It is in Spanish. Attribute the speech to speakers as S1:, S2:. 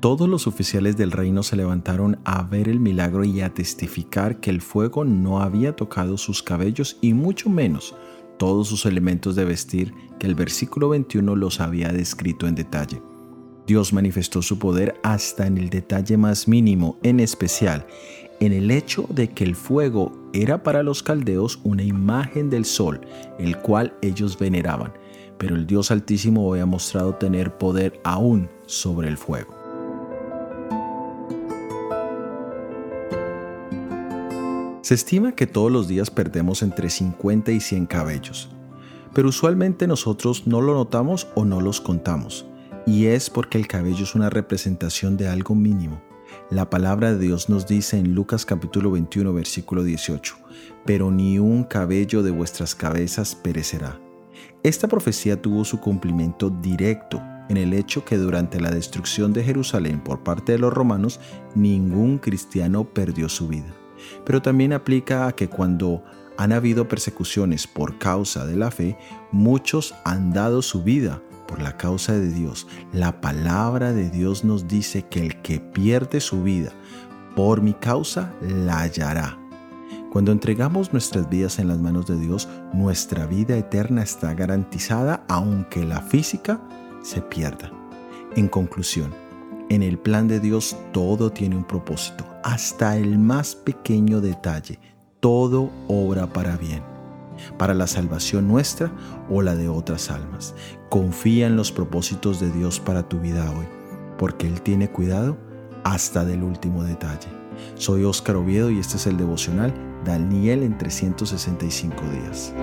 S1: Todos los oficiales del reino se levantaron a ver el milagro y a testificar que el fuego no había tocado sus cabellos y mucho menos todos sus elementos de vestir que el versículo 21 los había descrito en detalle. Dios manifestó su poder hasta en el detalle más mínimo, en especial en el hecho de que el fuego era para los caldeos una imagen del sol, el cual ellos veneraban, pero el Dios Altísimo había mostrado tener poder aún sobre el fuego. Se estima que todos los días perdemos entre 50 y 100 cabellos, pero usualmente nosotros no lo notamos o no los contamos, y es porque el cabello es una representación de algo mínimo. La palabra de Dios nos dice en Lucas capítulo 21 versículo 18, pero ni un cabello de vuestras cabezas perecerá. Esta profecía tuvo su cumplimiento directo en el hecho que durante la destrucción de Jerusalén por parte de los romanos, ningún cristiano perdió su vida pero también aplica a que cuando han habido persecuciones por causa de la fe, muchos han dado su vida por la causa de Dios. La palabra de Dios nos dice que el que pierde su vida por mi causa la hallará. Cuando entregamos nuestras vidas en las manos de Dios, nuestra vida eterna está garantizada aunque la física se pierda. En conclusión, en el plan de Dios todo tiene un propósito, hasta el más pequeño detalle, todo obra para bien, para la salvación nuestra o la de otras almas. Confía en los propósitos de Dios para tu vida hoy, porque Él tiene cuidado hasta del último detalle. Soy Óscar Oviedo y este es el devocional Daniel en 365 días.